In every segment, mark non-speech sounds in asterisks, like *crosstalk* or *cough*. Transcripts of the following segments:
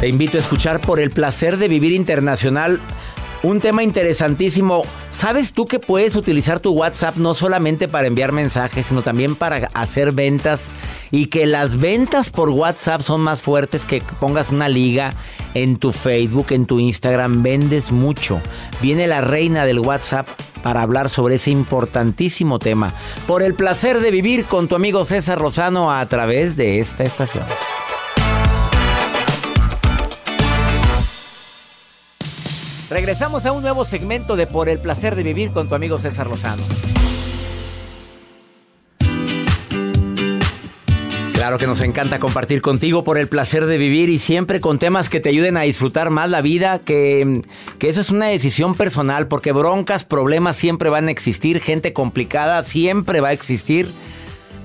Te invito a escuchar por el placer de vivir internacional. Un tema interesantísimo. ¿Sabes tú que puedes utilizar tu WhatsApp no solamente para enviar mensajes, sino también para hacer ventas? Y que las ventas por WhatsApp son más fuertes que pongas una liga en tu Facebook, en tu Instagram. Vendes mucho. Viene la reina del WhatsApp para hablar sobre ese importantísimo tema. Por el placer de vivir con tu amigo César Rosano a través de esta estación. Regresamos a un nuevo segmento de Por el placer de vivir con tu amigo César Lozano. Claro que nos encanta compartir contigo por el placer de vivir y siempre con temas que te ayuden a disfrutar más la vida, que, que eso es una decisión personal, porque broncas, problemas siempre van a existir, gente complicada siempre va a existir.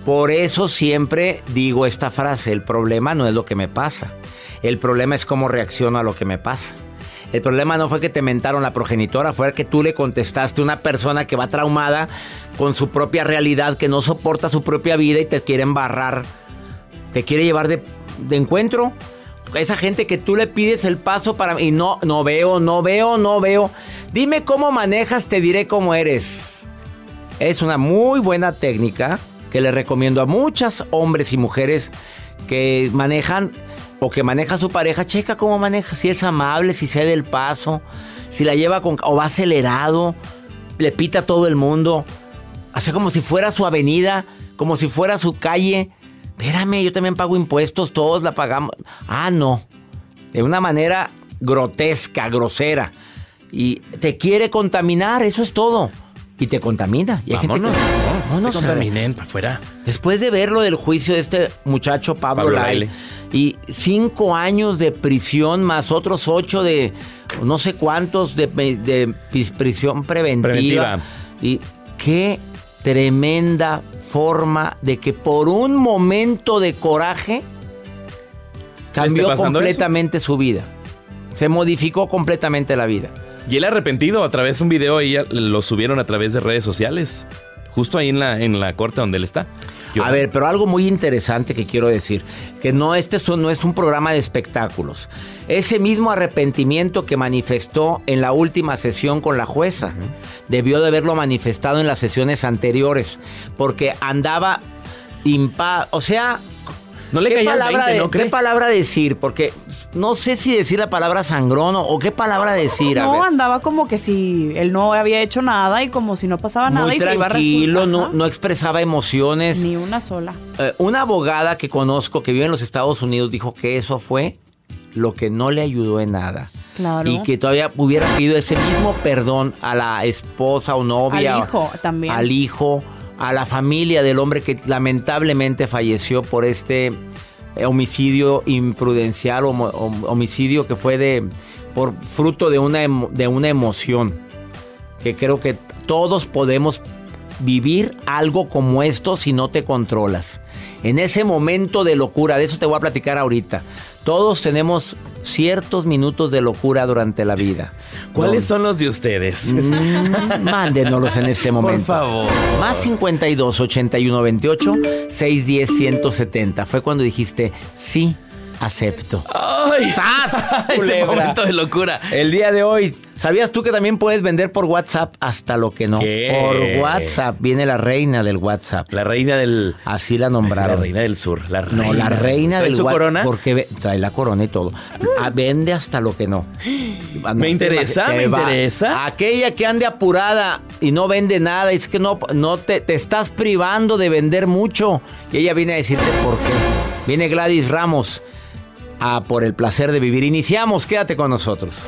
Por eso siempre digo esta frase, el problema no es lo que me pasa, el problema es cómo reacciono a lo que me pasa. El problema no fue que te mentaron la progenitora, fue que tú le contestaste a una persona que va traumada con su propia realidad, que no soporta su propia vida y te quiere embarrar, te quiere llevar de, de encuentro. Esa gente que tú le pides el paso para y no, no veo, no veo, no veo. Dime cómo manejas, te diré cómo eres. Es una muy buena técnica que le recomiendo a muchas hombres y mujeres que manejan o que maneja a su pareja, checa cómo maneja, si es amable, si cede el paso, si la lleva con o va acelerado, le pita a todo el mundo, hace como si fuera su avenida, como si fuera su calle. Espérame, yo también pago impuestos, todos la pagamos. Ah, no. De una manera grotesca, grosera. Y te quiere contaminar, eso es todo. Y te contamina. Y hay gente que, no, no, no, contaminen para afuera. Después de ver lo del juicio de este muchacho Pablo, Pablo. Y cinco años de prisión más otros ocho de no sé cuántos de, de prisión preventiva. Preventiva. Y qué tremenda forma de que por un momento de coraje cambió completamente su vida. Se modificó completamente la vida. Y él arrepentido a través de un video ahí lo subieron a través de redes sociales. Justo ahí en la, en la corte donde él está. Yo- A ver, pero algo muy interesante que quiero decir, que no este no es un programa de espectáculos. Ese mismo arrepentimiento que manifestó en la última sesión con la jueza, debió de haberlo manifestado en las sesiones anteriores, porque andaba impa, o sea, No le ¿qué palabra, 20, de- ¿no ¿qué palabra decir? Porque no sé si decir la palabra sangrón o, o qué palabra decir. A No, ver. andaba como que si él no había hecho nada y como si no pasaba nada Muy y se iba a tranquilo, no, no expresaba emociones. Ni una sola. Eh, una abogada que conozco que vive en los Estados Unidos dijo que eso fue lo que no le ayudó en nada. Claro. Y que todavía hubiera pedido ese mismo perdón a la esposa o novia. Al hijo también. Al hijo, a la familia del hombre que lamentablemente falleció por este eh, homicidio imprudencial o homicidio que fue de por fruto de una, de una emoción. Que creo que todos podemos vivir algo como esto si no te controlas. En ese momento de locura, de eso te voy a platicar ahorita. Todos tenemos ciertos minutos de locura durante la vida. ¿Cuáles son los de ustedes? Mm, mándenoslos en este *laughs* momento. Por favor. Más 52 81 28 610 170. Fue cuando dijiste sí acepto. ¡Ay! ¡Sas! *laughs* Ese culebra! momento de locura. El día de hoy, ¿sabías tú que también puedes vender por WhatsApp hasta lo que no? ¿Qué? Por WhatsApp viene la reina del WhatsApp. La reina del. Así la Es la nombraron. reina del sur. La reina. No, la reina ¿Trae del su Whats- corona? Porque trae la corona y todo. Ah, vende hasta lo que no. Ah, no, Me interesa, te me va. interesa. Aquella que ande apurada y no vende nada, es que no, no te, te estás privando de vender mucho. Y ella viene a decirte por qué. Viene Gladys Ramos a por el placer de vivir. Iniciamos, quédate con nosotros.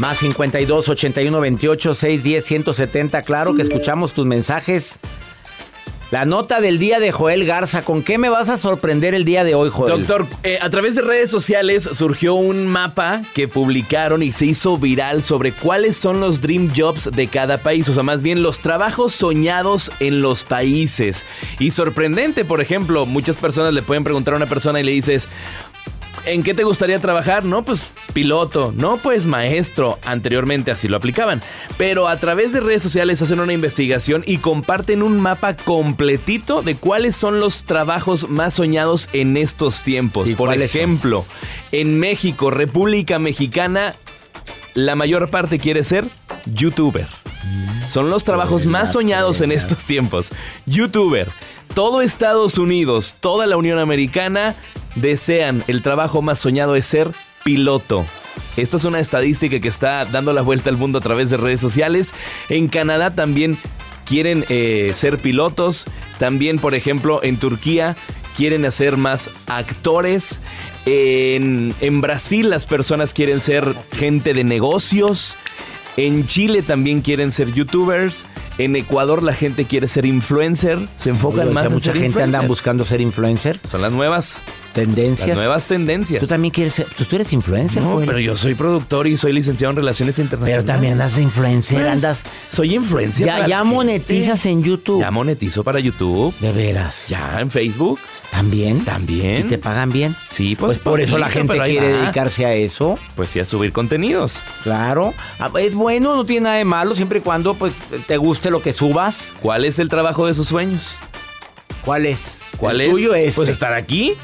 Más 52 81 28 610 170. Claro que escuchamos tus mensajes. La nota del día de Joel Garza. ¿Con qué me vas a sorprender el día de hoy, Joel? Doctor, eh, a través de redes sociales surgió un mapa que publicaron y se hizo viral sobre cuáles son los dream jobs de cada país, o sea, más bien los trabajos soñados en los países. Y sorprendente, por ejemplo, muchas personas le pueden preguntar a una persona y le dices, ¿En qué te gustaría trabajar? No, pues piloto, no, pues maestro. Anteriormente así lo aplicaban. Pero a través de redes sociales hacen una investigación y comparten un mapa completito de cuáles son los trabajos más soñados en estos tiempos. ¿Y Por son? ejemplo, en México, República Mexicana, la mayor parte quiere ser youtuber. Son los trabajos más soñados en estos tiempos. YouTuber. Todo Estados Unidos, toda la Unión Americana desean el trabajo más soñado es ser piloto. Esto es una estadística que está dando la vuelta al mundo a través de redes sociales. En Canadá también quieren eh, ser pilotos. También, por ejemplo, en Turquía quieren hacer más actores. En Brasil las personas quieren ser gente de negocios. En Chile también quieren ser youtubers. En Ecuador la gente quiere ser influencer. Se enfocan Oye, o más sea, en mucha ser gente influencer. anda buscando ser influencer. Son las nuevas, Tendencias. las nuevas Tú tendencias. también quieres ser. Tú, tú eres influencer, No, Joel. pero yo soy productor y soy licenciado en relaciones Pero internacionales. también andas de influencer, Pues, andas. Soy influencer. Ya, ya monetizas gente. en YouTube. Ya monetizo para YouTube. De veras. Ya en Facebook. ¿También? También. ¿Y te pagan bien? Sí, Pues, pues, por eso la gente pero quiere va. dedicarse a eso. Pues sí, a subir contenidos. Claro. Ah, Es bueno, no tiene nada de malo, siempre y cuando pues te guste lo que subas. ¿Cuál es el trabajo de sus sueños? ¿Cuál es? ¿Cuál El es? tuyo es Pues estar aquí.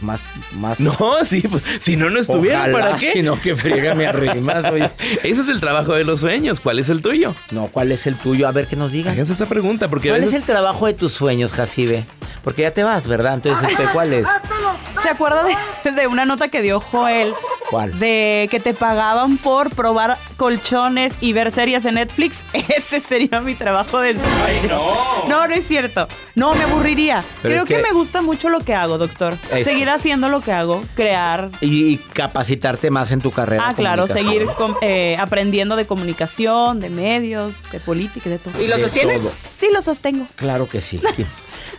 Más, más. No, sí, pues, si no, no estuviera, Ojalá, ¿para qué? Sino que friega me arrimas, *laughs* oye. Ese es el trabajo de los sueños. ¿Cuál es el tuyo? No, ¿cuál es el tuyo? A ver que nos digan. Háganse esa pregunta, porque ¿Cuál es el trabajo de tus sueños, Jacibe? Porque ya te vas, ¿verdad? Entonces, este, ¿cuál es? ¿Se acuerda de, de una nota que dio Joel? ¿Cuál? De que te pagaban por probar colchones y ver series en Netflix. *laughs* Ese sería mi trabajo del sueño. no! No, no es cierto. No, me aburriría. Pero Creo es que... que- me gusta mucho lo que hago, doctor. Es- Seguir haciendo lo que hago, crear. Y, y capacitarte más en tu carrera. Ah, claro, seguir eh, aprendiendo de comunicación, de medios, de política, de todo. ¿Y lo sostienes? Sí, lo sostengo. Claro que sí. *laughs*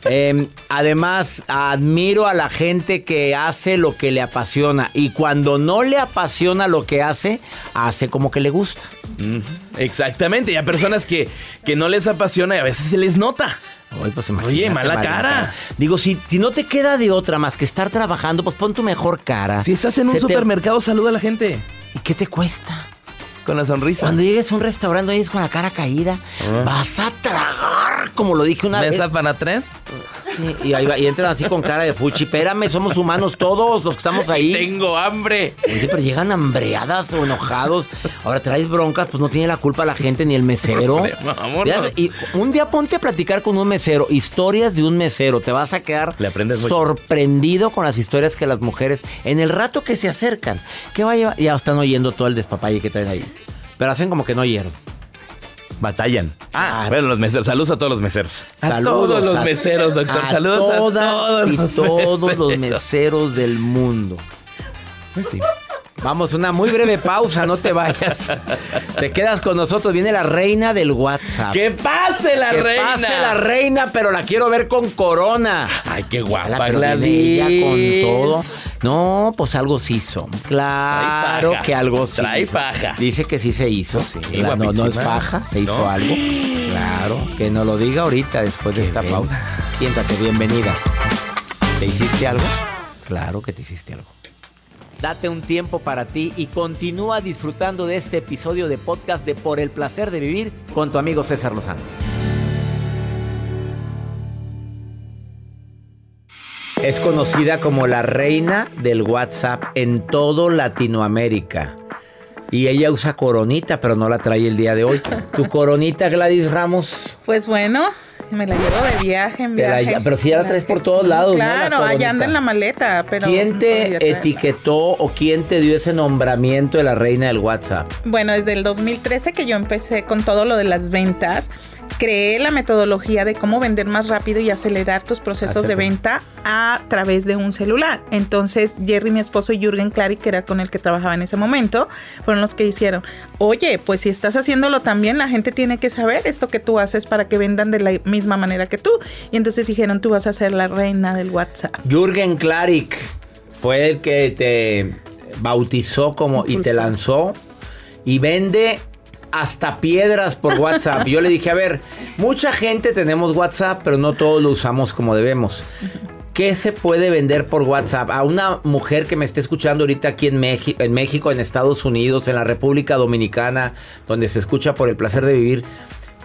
Eh, además, admiro a la gente que hace lo que le apasiona y cuando no le apasiona lo que hace, hace como que le gusta. Exactamente, y a personas que, que no les apasiona y a veces se les nota. Oye, pues Oye, mala mala cara. Digo, si, si no te queda de otra más que estar trabajando, pues pon tu mejor cara. Si estás en un Se te- supermercado, saluda a la gente. ¿Y qué te cuesta? Con la sonrisa. Cuando llegues a un restaurante y es con la cara caída, vas a tragar, como lo dije una ¿Mesa vez. para tres? Sí, y, ahí va- y entran así con cara de fuchi. Espérame, somos humanos todos los que estamos ahí. *laughs* Tengo hambre. Oye, pero llegan hambreadas o enojados. Ahora traes broncas, pues no tiene la culpa la gente ni el mesero. Vámonos. Y un día ponte a platicar con un mesero, historias de un mesero. Te vas a quedar Le aprendes mucho. sorprendido con las historias que las mujeres, en el rato que se acercan, ¿qué va a llevar? Ya están oyendo todo el despapalle que traen ahí. Pero hacen como que no oyeron. Batallan. Ah. bueno, los meseros. Saludos a todos los meseros. a Saludos todos los a- meseros, doctor. a Saludos todas a todos y los todos los meseros. meseros del mundo. Pues sí. Vamos, una muy breve pausa, no te vayas. Te quedas con nosotros, viene la reina del WhatsApp. ¡Que pase la que reina! pase la reina, pero la quiero ver con corona. Ay, qué guapa, Gladys. ella con todo. No, pues algo se hizo. Claro que algo sí. Trae hizo. faja. Dice que sí se hizo. Sí, La- no, no es faja, se hizo No. algo. *gasps* Claro, que nos lo diga ahorita después de Que esta pausa. Siéntate, bienvenida. ¿Te hiciste algo? Claro que te hiciste algo. Date un tiempo para ti y continúa disfrutando de este episodio de podcast de Por el placer de vivir con tu amigo César Lozano. Es conocida como la reina del WhatsApp en todo Latinoamérica. Y ella usa coronita, pero no la trae el día de hoy. ¿Tu coronita, Gladys Ramos? Pues bueno, me la llevo de viaje en la pero si ya la traes por Sí, todos lados, ¿no? La Claro, allá anda en la maleta, pero... ¿Quién te traerla. etiquetó o quién te dio ese nombramiento de la reina del WhatsApp? Bueno, desde el 2013 que yo empecé con todo lo de las ventas, creé la metodología de cómo vender más rápido y acelerar tus procesos de venta a través de un celular. Entonces, Jerry, mi esposo, y Jürgen Clary, que era con el que trabajaba en ese momento, fueron los que hicieron, oye, pues si estás haciéndolo también, la gente tiene que saber esto que tú haces para que vendan de la misma manera que tú. Y entonces dijeron, tú vas a ser la reina del WhatsApp. Jürgen Klarik fue el que te bautizó como y te lanzó y vende hasta piedras por WhatsApp. Yo le dije, a ver, mucha gente tenemos WhatsApp, pero no todos lo usamos como debemos. ¿Qué se puede vender por WhatsApp? A una mujer que me esté escuchando ahorita aquí en, México, en México, en Estados Unidos, en la República Dominicana, donde se escucha por el placer de vivir.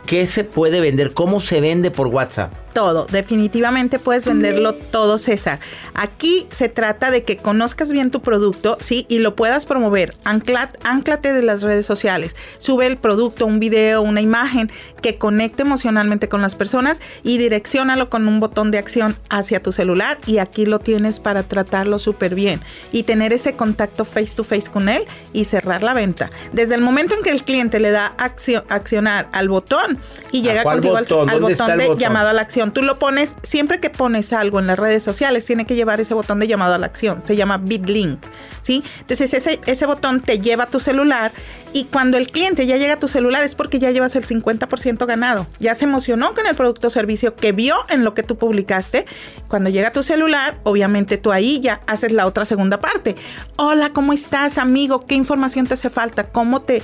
¿Qué se puede vender? ¿Cómo se vende por WhatsApp? Todo, definitivamente puedes venderlo todo, César. Aquí se trata de que conozcas bien tu producto, ¿sí? Y lo puedas promover. Ancla- Anclate de las redes sociales. Sube el producto, un video, una imagen que conecte emocionalmente con las personas y direcciónalo con un botón de acción hacia tu celular. Y aquí lo tienes para tratarlo súper bien y tener ese contacto face to face con él y cerrar la venta. Desde el momento en que el cliente le da accio- accionar al botón y ¿A llega contigo al, botón? al ¿Dónde está botón el de botón? llamado a la acción. Tú lo pones, siempre que pones algo en las redes sociales, tiene que llevar ese botón de llamado a la acción. Se llama BitLink, ¿sí? Entonces ese, botón te lleva a tu celular y cuando el cliente ya llega a tu celular es porque ya llevas el 50% ganado. Ya se emocionó con el producto o servicio que vio en lo que tú publicaste. Cuando llega a tu celular, obviamente tú ahí ya haces la otra segunda parte. Hola, ¿cómo estás, amigo? ¿Qué información te hace falta? ¿Cómo te,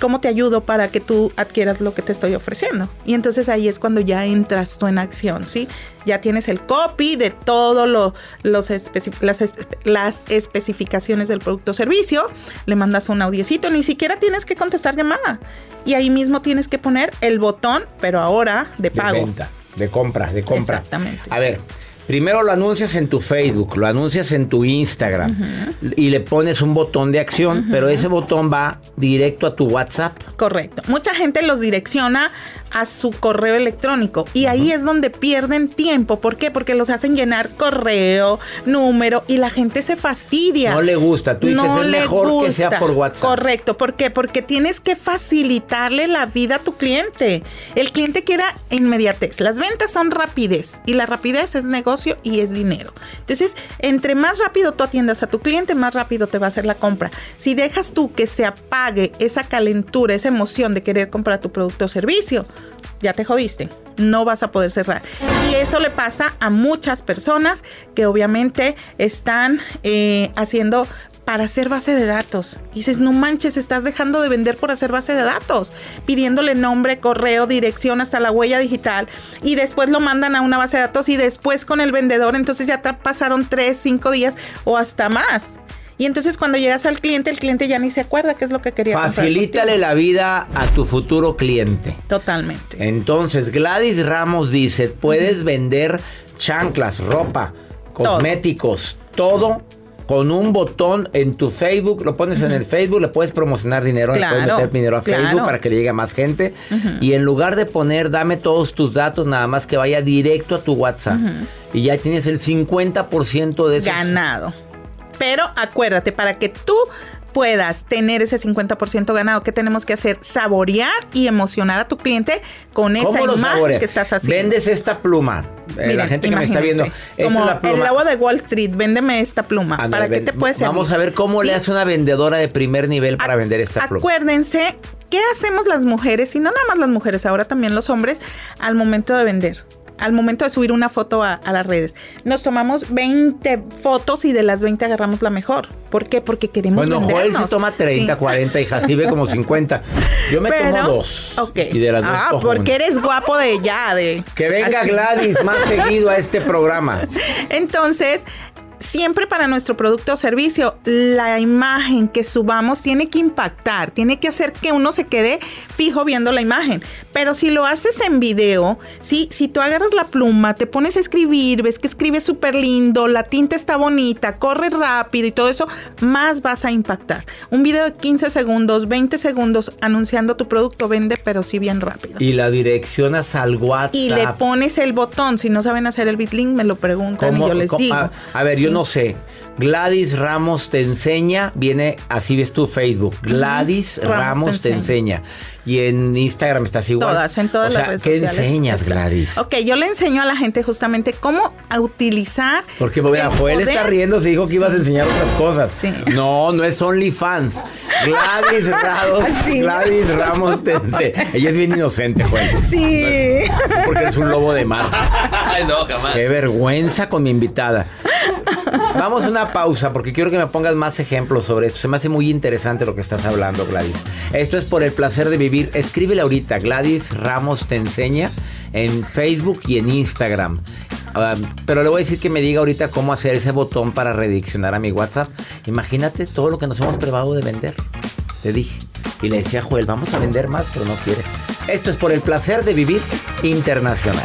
cómo te ayudo para que tú adquieras lo que te estoy ofreciendo? Y entonces ahí es cuando ya entras tú en acción, ¿sí? Ya tienes el copy de todo lo, los especi- las, espe- las especificaciones del producto o servicio, le mandas un audiecito, ni siquiera tienes que contestar llamada. Y ahí mismo tienes que poner el botón, pero ahora de De pago. venta, de compra, de compra. Exactamente. A ver, primero lo anuncias en tu Facebook, lo anuncias en tu Instagram y le pones un botón de acción, pero ese botón va directo a tu WhatsApp. Correcto. Mucha gente los direcciona a su correo electrónico y ahí es donde pierden tiempo. ¿Por qué? Porque los hacen llenar correo, número y la gente se fastidia. No le gusta. Tú dices, es le mejor que sea por WhatsApp. Correcto. ¿Por qué? Porque tienes que facilitarle la vida a tu cliente. El cliente quiere inmediatez. Las ventas son rapidez y la rapidez es negocio y es dinero. Entonces, entre más rápido tú atiendas a tu cliente, más rápido te va a hacer la compra. Si dejas tú que se apague esa calentura, esa emoción de querer comprar tu producto o servicio, ya te jodiste. No vas a poder cerrar. Y eso le pasa a muchas personas que obviamente están eh, haciendo para hacer base de datos. Y dices, no manches, estás dejando de vender por hacer base de datos, pidiéndole nombre, correo, dirección, hasta la huella digital. Y después lo mandan a una base de datos y después con el vendedor, entonces ya pasaron tres, cinco días o hasta más. Y entonces cuando llegas al cliente, el cliente ya ni se acuerda qué es lo que quería Facilítale la vida a tu futuro cliente. Totalmente. Entonces, Gladys Ramos dice, puedes vender chanclas, ropa, cosméticos, todo con un botón en tu Facebook, lo pones en el Facebook, le puedes promocionar dinero, le puedes meter dinero a Facebook para que le llegue a más gente. Y en lugar de poner, dame todos tus datos, nada más que vaya directo a tu WhatsApp. Y ya tienes el 50% de esos. ganado. Pero acuérdate, para que tú puedas tener ese 50% ganado, ¿qué tenemos que hacer? Saborear y emocionar a tu cliente con esa ¿Cómo lo imagen que estás haciendo. Vendes esta pluma. Eh, la gente que me está viendo, esta como es la pluma. el lobo de Wall Street, véndeme esta pluma. ¿Para qué te puede servir? Vamos a ver cómo le hace una vendedora de primer nivel para vender esta pluma. Acuérdense, ¿qué hacemos las mujeres? Y no nada más las mujeres, ahora también los hombres, al momento de vender. Al momento de subir una foto a, a las redes. Nos tomamos 20 fotos y de las 20 agarramos la mejor. ¿Por qué? Porque queremos Bueno, Joel vendernos. sí toma 30, Sí. 40 y *laughs* Jacibe como 50. Yo me Pero- tomo dos. Ok. Y de las dos ah, cojo porque una. eres guapo de ya, de. Que venga Así. Gladys más seguido a este programa. *laughs* Entonces, siempre para nuestro producto o servicio, la imagen que subamos tiene que impactar, tiene que hacer que uno se quede fijo viendo la imagen. Pero si lo haces en video, ¿sí? si tú agarras la pluma, te pones a escribir, ves que escribe súper lindo, la tinta está bonita, corre rápido y todo eso, más vas a impactar. Un video de 15 segundos, 20 segundos anunciando tu producto vende, pero sí bien rápido. Y la direccionas al WhatsApp. Y le pones el botón. Si no saben hacer el bitlink, me lo preguntan y ¿Cómo- yo les digo. A, a ver, yo Sí. no sé. Gladys Ramos te enseña, viene así ves tu Facebook. Gladys Ramos Ramos, te te enseña. Y en Instagram estás igual. Todas, en todas o sea, las redes ¿Qué sociales. enseñas, está. Gladys? Ok, yo le enseño a la gente justamente cómo a utilizar. Porque mira, el Joel está riendo, se dijo que ibas a enseñar otras cosas. Sí. No, no es OnlyFans. Gladys Ramos, *laughs* Sí. Gladys Ramos te *laughs* enseña. Ella es bien inocente, Joel. Sí. Porque eres un lobo de mar. *laughs* Ay, no, jamás. Qué vergüenza con mi invitada. Vamos a una pausa porque quiero que me pongas más ejemplos sobre esto. Se me hace muy interesante lo que estás hablando, Gladys. Esto es por el placer de vivir. Escríbele ahorita. Gladys Ramos te enseña en Facebook y en Instagram. Pero le voy a decir que me diga ahorita cómo hacer ese botón para redireccionar a mi WhatsApp. Imagínate todo lo que nos hemos privado de vender. Te dije. Y le decía a Joel, vamos a vender más, pero no quiere. Esto es por el placer de vivir internacional.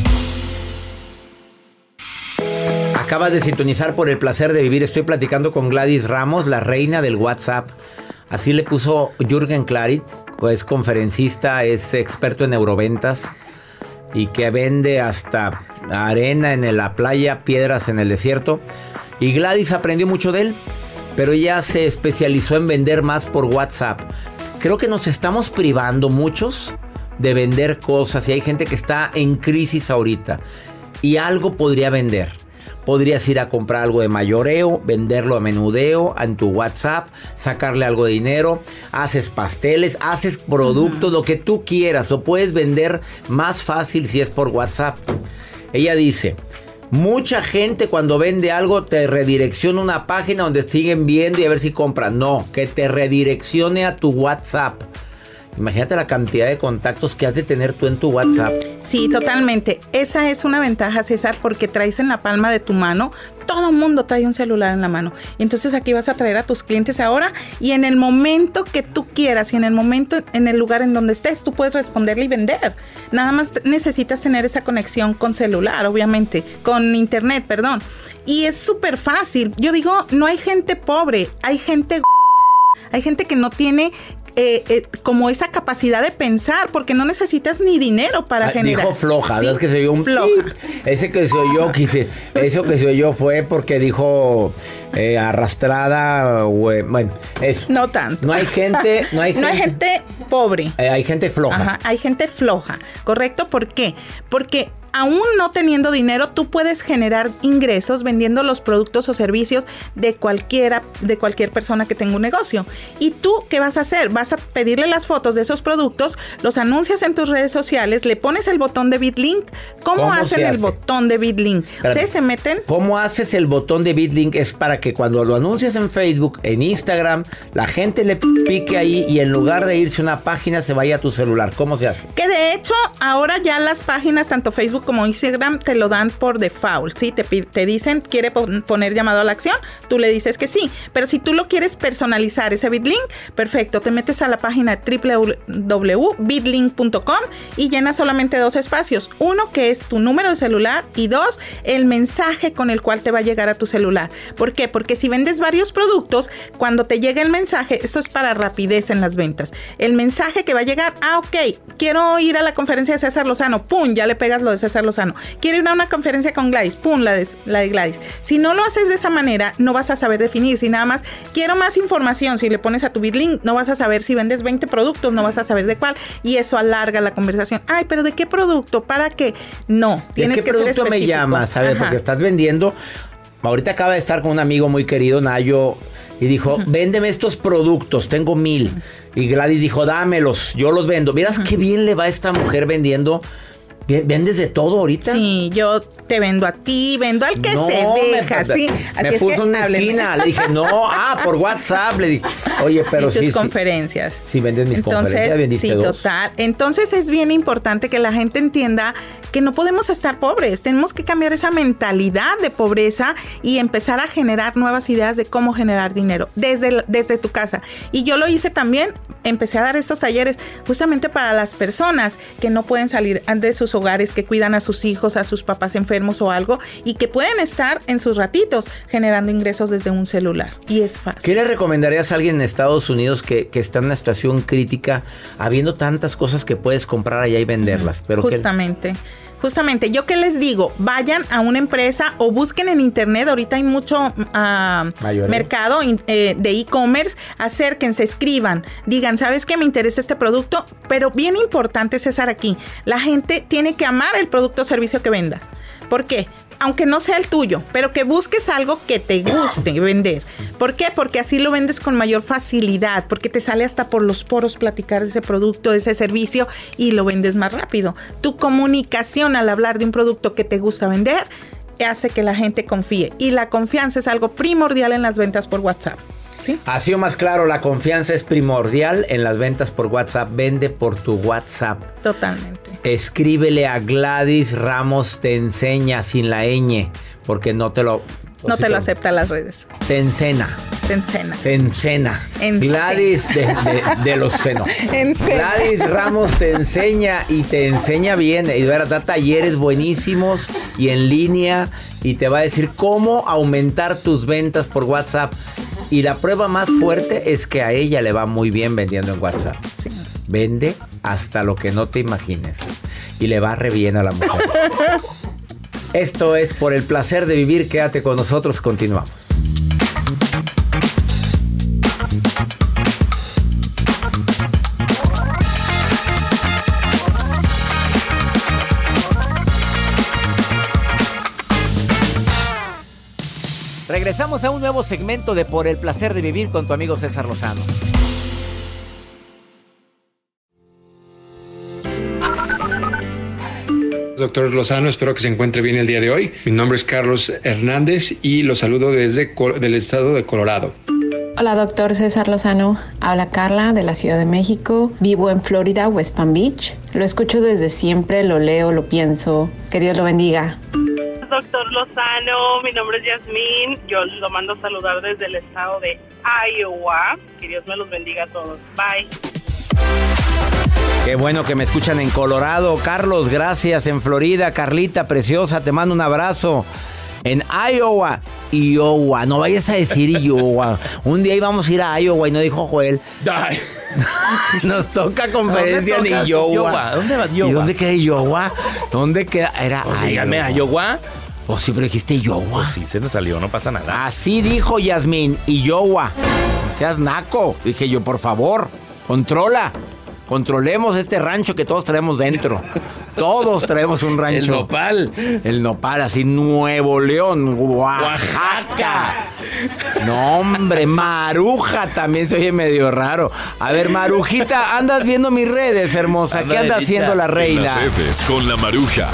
Acabas de sintonizar por el placer de vivir. Estoy platicando con Gladys Ramos, la reina del WhatsApp. Así le puso Jürgen Klarit, es conferencista, es experto en neuroventas y que vende hasta arena en la playa, piedras en el desierto. Y Gladys aprendió mucho de él, pero ella se especializó en vender más por WhatsApp. Creo que nos estamos privando muchos de vender cosas y hay gente que está en crisis ahorita y algo podría vender. Podrías ir a comprar algo de mayoreo, venderlo a menudeo en tu WhatsApp, sacarle algo de dinero, haces pasteles, haces productos, lo que tú quieras, lo puedes vender más fácil si es por WhatsApp. Ella dice, mucha gente cuando vende algo te redirecciona a una página donde siguen viendo y a ver si compran. No, que te redireccione a tu WhatsApp. Imagínate la cantidad de contactos que has de tener tú en tu WhatsApp. Sí, totalmente. Esa es una ventaja, César, porque traes en la palma de tu mano. Todo el mundo trae un celular en la mano. Entonces aquí vas a traer a tus clientes ahora y en el momento que tú quieras y en el momento, en el lugar en donde estés, tú puedes responderle y vender. Nada más necesitas tener esa conexión con celular, obviamente, con internet, perdón. Y es súper fácil. Yo digo, no hay gente pobre, hay gente hay gente que no tiene eh, eh, como esa capacidad de pensar, porque no necesitas ni dinero para Ah, generar. Dijo floja, Sí, ¿sabes que se oyó un floja. Ese que se oyó, quise, eso que se oyó fue porque dijo eh, arrastrada, o, eh, bueno, eso. No tanto. No hay gente, no hay *laughs* No hay gente, pobre. eh, hay gente floja. Ajá, hay gente floja, ¿correcto? ¿Por qué? Porque aún no teniendo dinero, tú puedes generar ingresos vendiendo los productos o servicios de cualquiera, de cualquier persona que tenga un negocio. ¿Y tú qué vas a hacer? Vas a pedirle las fotos de esos productos, los anuncias en tus redes sociales, le pones el botón de BitLink. ¿Cómo, ¿Cómo hacen se el hace? botón de BitLink? Ustedes se meten ¿Cómo haces el botón de BitLink? Es para que cuando lo anuncias en Facebook, en Instagram, la gente le pique ahí y en lugar de irse a una página se vaya a tu celular. ¿Cómo se hace? Que de hecho, ahora ya las páginas, tanto Facebook como Instagram, te lo dan por default, ¿sí? Te, te dicen, quiere pon- poner llamado a la acción, tú le dices que sí. Pero si tú lo quieres personalizar, ese BitLink, perfecto, te metes a la página www.bitlink.com y llenas solamente dos espacios. Uno que es tu número de celular y dos, el mensaje con el cual te va a llegar a tu celular. ¿Por qué? Porque si vendes varios productos, cuando te llega el mensaje, esto es para rapidez en las ventas. El mensaje que va a llegar, ah, ok, quiero ir a la conferencia de César Lozano, pum, ya le pegas lo de César Lozano. Quiero ir a una conferencia con Gladys, pum, la de, la de Gladys. Si no lo haces de esa manera, no vas a saber definir. Si nada más quiero más información, si le pones a tu BitLink, no vas a saber si vendes 20 productos, no vas a saber de cuál. Y eso alarga la conversación. Ay, pero ¿de qué producto? ¿Para qué? No, ¿De tienes qué que ser producto me específico. llamas? ¿Sabes? Ajá. Porque estás vendiendo. Ahorita acaba de estar con un amigo muy querido, Nayo, y dijo, véndeme estos productos, tengo mil. Y Gladys dijo, dámelos, yo los vendo. Miras qué bien le va a esta mujer vendiendo. ¿Vendes de todo ahorita? Sí, yo te vendo a ti, vendo al que No, se me- deja, sí. Así Me es puso que una háblenme. esquina. Le dije, no, ah, por WhatsApp. Le dije, oye, pero sí, sí. tus sí. conferencias. Sí, vendes mis conferencias, vendiste sí, dos. total. Entonces es bien importante que la gente entienda que no podemos estar pobres. Tenemos que cambiar esa mentalidad de pobreza y empezar a generar nuevas ideas de cómo generar dinero desde, desde tu casa. Y yo lo hice también. Empecé a dar estos talleres justamente para las personas que no pueden salir de sus hogares, que cuidan a sus hijos, a sus papás enfermos o algo, y que pueden estar en sus ratitos generando ingresos desde un celular. Y es fácil. ¿Qué le recomendarías a alguien en Estados Unidos que, que está en una situación crítica, habiendo tantas cosas que puedes comprar allá y venderlas? Pero que- Justamente. Yo qué les digo, vayan a una empresa o busquen en internet, ahorita hay mucho Mayoreo. mercado in- eh, de e-commerce, acérquense, escriban, digan, ¿sabes qué me interesa este producto? Pero bien importante, César, aquí, la gente tiene que amar el producto o servicio que vendas. ¿Por qué? Aunque no sea el tuyo, pero que busques algo que te guste vender. ¿Por qué? Porque así lo vendes con mayor facilidad, porque te sale hasta por los poros platicar de ese producto, de ese servicio y lo vendes más rápido. Tu comunicación al hablar de un producto que te gusta vender hace que la gente confíe y la confianza es algo primordial en las ventas por WhatsApp. ¿Sí? Así o más claro, la confianza es primordial en las ventas por WhatsApp. Vende por tu WhatsApp. Totalmente. Escríbele a Gladys Ramos te enseña sin la ñ, porque no te lo... No te lo acepta las redes. Te encena, Te encena. te encena. Encena. Gladys de, de- de los senos. *laughs* Gladys Ramos te enseña y te enseña bien. Y de verdad, da talleres buenísimos y en línea y te va a decir cómo aumentar tus ventas por WhatsApp. Y la prueba más fuerte es que a ella le va muy bien vendiendo en WhatsApp. Sí. Vende hasta lo que no te imagines. Y le va re bien a la mujer. Esto es por el placer de vivir. Quédate con nosotros. Continuamos. Regresamos a un nuevo segmento de Por el placer de vivir con tu amigo César Lozano. Doctor Lozano, espero que se encuentre bien el día de hoy. Mi nombre es Carlos Hernández y lo saludo desde del estado de Colorado. Hola, doctor César Lozano. Habla Carla de la Ciudad de México. Vivo en Florida, West Palm Beach. Lo escucho desde siempre, lo leo, lo pienso. Que Dios lo bendiga. Doctor Lozano, mi nombre es Yasmín. Yo lo mando a saludar desde el estado de Iowa. Que Dios me los bendiga a todos. Bye. Qué bueno que me escuchan en Colorado. Carlos, gracias. En Florida, Carlita, preciosa, te mando un abrazo. En Iowa, Iowa, no vayas a decir Iowa. Un día íbamos a ir a Iowa y no dijo Joel. *laughs* Nos toca conferencia en toca? Iowa. Iowa. ¿Dónde va Iowa? ¿Y dónde queda Iowa? ¿Dónde queda? Era Pues dígame, ¿a Iowa? O si pero dijiste Iowa. Pues sí, se me salió, no pasa nada. Así dijo Yasmín, Iowa. No seas naco. Dije yo, por favor, controla. Controlemos este rancho que todos traemos dentro. Todos traemos un rancho. El nopal. El nopal, así Nuevo León, Oaxaca. No, hombre, Maruja también se oye medio raro. A ver, Marujita, andas viendo mis redes, hermosa. ¿Qué Anda haciendo la En reina? las redes con la maruja.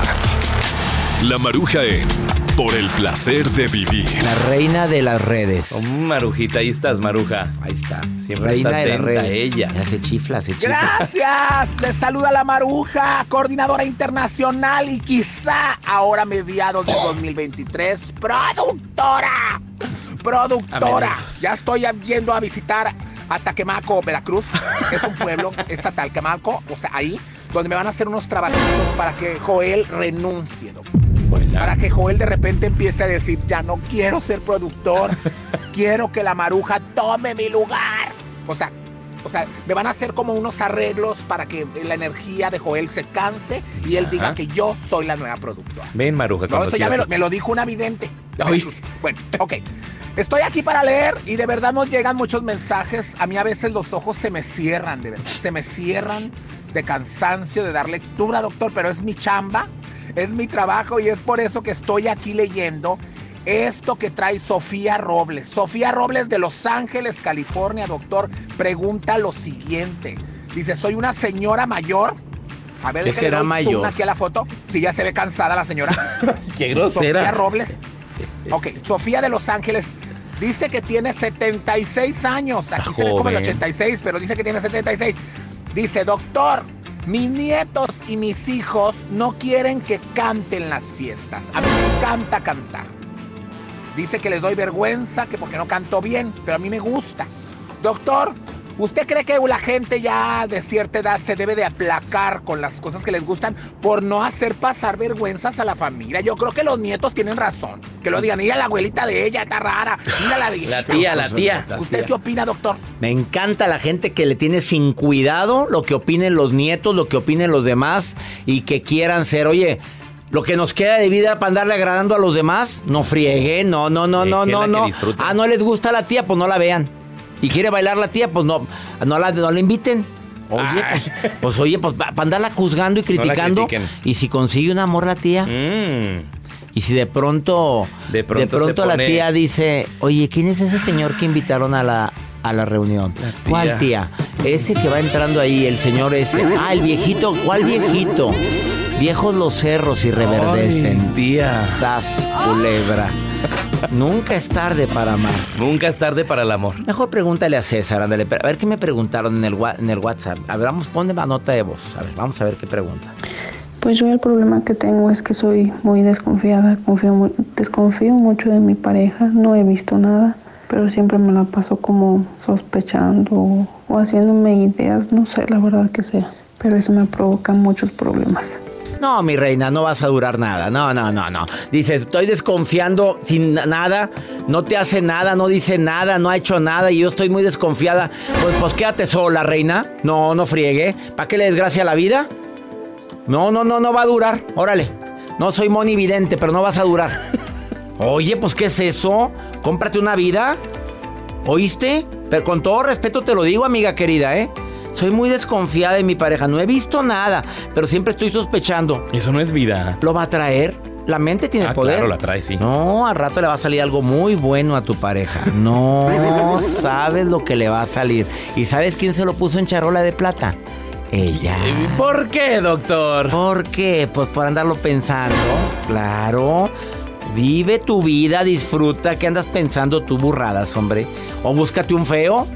La maruja en Por el placer de vivir. La reina de las redes. Oh, Marujita, ahí estás, Maruja. Ahí está. Siempre reina está de las atenta redes. ella. Ya se chifla, se chifla. Gracias, les saluda la Maruja, coordinadora internacional y quizá ahora mediados de 2023, productora, productora. Ya estoy yendo a visitar a Taquemaco, Veracruz. Es un pueblo, *laughs* es a Taquemaco, o sea, ahí, donde me van a hacer unos trabajitos para que Joel renuncie, doctor. Para que Joel de repente empiece a decir, ya no quiero ser productor, *laughs* quiero que la maruja tome mi lugar. O sea, o sea, me van a hacer como unos arreglos para que la energía de Joel se canse y él Ajá. diga que yo soy la nueva productora. Ven, Maruja, No, eso ya me lo, me lo dijo una vidente. Ay. Bueno, ok. Estoy aquí para leer y de verdad nos llegan muchos mensajes. A mí a veces los ojos se me cierran, de verdad. Se me cierran de cansancio de dar lectura, doctor, pero es mi chamba, es mi trabajo y es por eso que estoy aquí leyendo esto que trae Sofía Robles. Sofía Robles de Los Ángeles, California, doctor, pregunta lo siguiente. Dice, soy una señora mayor. A ver, ¿Qué será mayor? aquí a la foto. Si ya se ve cansada la señora. *laughs* Qué Sofía grosera. Robles. *laughs* Ok, Sofía de Los Ángeles. Dice que tiene 76 años. Aquí se ve como el joven. 86, pero dice que tiene 76. Dice, doctor, mis nietos y mis hijos no quieren que canten las fiestas. A mí me encanta cantar. Dice que les doy vergüenza, que porque no canto bien, pero a mí me gusta. Doctor, ¿usted cree que la gente ya de cierta edad se debe de aplacar con las cosas que les gustan por no hacer pasar vergüenzas a la familia? Yo creo que los nietos tienen razón. Que lo digan, mira la abuelita de ella, está rara. Mira la La tía, la tía. ¿Usted qué opina, doctor? Me encanta la gente que le tiene sin cuidado lo que opinen los nietos, lo que opinen los demás y que quieran ser, oye, lo que nos queda de vida para andarle agradando a los demás, no friegue, no, no, no, no, no, no. Ah, no les gusta la tía, pues no la vean. Y quiere bailar la tía, pues no, no la, no la inviten. Oye, pues, pues, oye, pues para andarla juzgando y la criticando. y si consigue un amor la tía, Mm. y si de pronto, De pronto se la pone- tía dice, oye, ¿quién es ese señor que invitaron a la, a la reunión? tía. ¿Cuál tía? Ese que va entrando ahí, el señor ese. Ah, el viejito, ¿cuál viejito? Viejos los cerros y reverdecen. Ay, tía. Sas, culebra. Nunca es tarde para amar. Nunca es tarde para el amor. Mejor pregúntale a César, ándale. A ver qué me preguntaron en el, en el WhatsApp. A ver, vamos, ponle la nota de voz. A ver, vamos a ver qué pregunta. Pues yo el problema que tengo es que soy muy desconfiada, confío mu- desconfío mucho de mi pareja, no he visto nada, pero siempre me la paso como sospechando o, o haciéndome ideas, no sé la verdad que sea, pero eso me provoca muchos problemas. No, mi reina, no vas a durar nada. No, no, no, no. Dices, estoy desconfiando sin na- nada, no te hace nada, no dice nada, no ha hecho nada y yo estoy muy desconfiada. Pues, pues quédate sola, reina. No, no friegue. ¿Para qué le desgracia la vida? No, no, no, no va a durar. Órale. No soy monividente, pero no vas a durar. *laughs* Oye, pues ¿qué es eso? Cómprate una vida. ¿Oíste? Pero con todo respeto te lo digo, amiga querida, ¿eh? Soy muy desconfiada de mi pareja. No he visto nada, pero siempre estoy sospechando. Eso no es vida. ¿Lo va a traer? La mente tiene Ah, poder. claro, la trae, sí. No, al rato le va a salir algo muy bueno a tu pareja. No *laughs* sabes lo que le va a salir. ¿Y sabes quién se lo puso en charola de plata? Ella. ¿Por qué, doctor? ¿Por qué? Pues por andarlo pensando. Claro. Vive tu vida, disfruta. ¿Qué andas pensando tú burradas, hombre? O búscate un feo.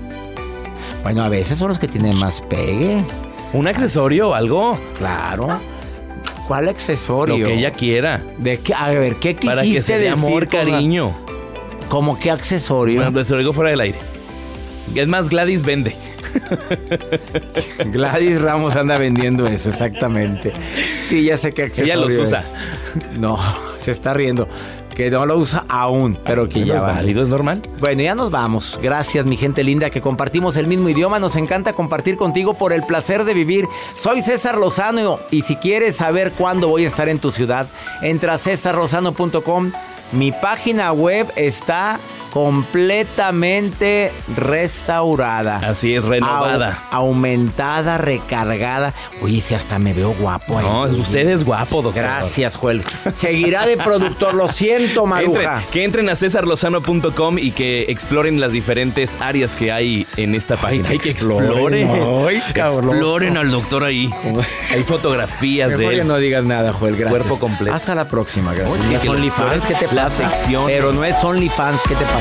Bueno, a veces son los que tienen más pegue. ¿Un accesorio o algo? Claro. ¿Cuál accesorio? Lo que ella quiera. ¿De qué? A ver, ¿qué quisiste Para que se dé decir amor, cariño. ¿Cómo qué accesorio? Bueno, te lo digo fuera del aire. Es más, Gladys vende. Gladys Ramos anda vendiendo eso, exactamente. Sí, ya sé qué accesorio Ella los usa. es. No, se está riendo. Que no lo usa aún, pero que ya es va. válido, es normal. Bueno, ya nos vamos. Gracias, mi gente linda, que compartimos el mismo idioma. Nos encanta compartir contigo por el placer de vivir. Soy César Lozano y si quieres saber cuándo voy a estar en tu ciudad, entra a cesarlozano.com. Mi página web está completamente restaurada. Así es, renovada. Au- aumentada, recargada. Oye, si hasta me veo guapo ahí. No, usted es guapo, doctor. Gracias, Joel. Seguirá de productor, lo siento, *laughs* Maruja. Entren- que entren a cesarlozano.com y que exploren las diferentes áreas que hay en esta página. que exploren. Ay, *laughs* exploren al doctor ahí. *laughs* Hay fotografías Mejor de que él. no digas nada, Joel. Gracias. Cuerpo completo. Hasta la próxima, gracias. Oye, que OnlyFans, ¿qué te pasa? la sección. Pero no es OnlyFans, ¿qué te pasa?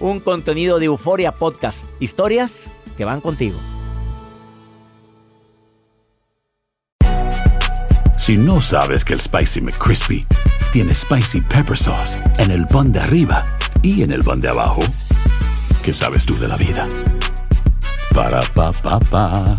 Un contenido de Euforia Podcast. Historias que van contigo. Si no sabes que el Spicy McCrispy tiene Spicy Pepper Sauce en el pan de arriba y en el pan de abajo, ¿qué sabes tú de la vida? Para, pa, pa, pa.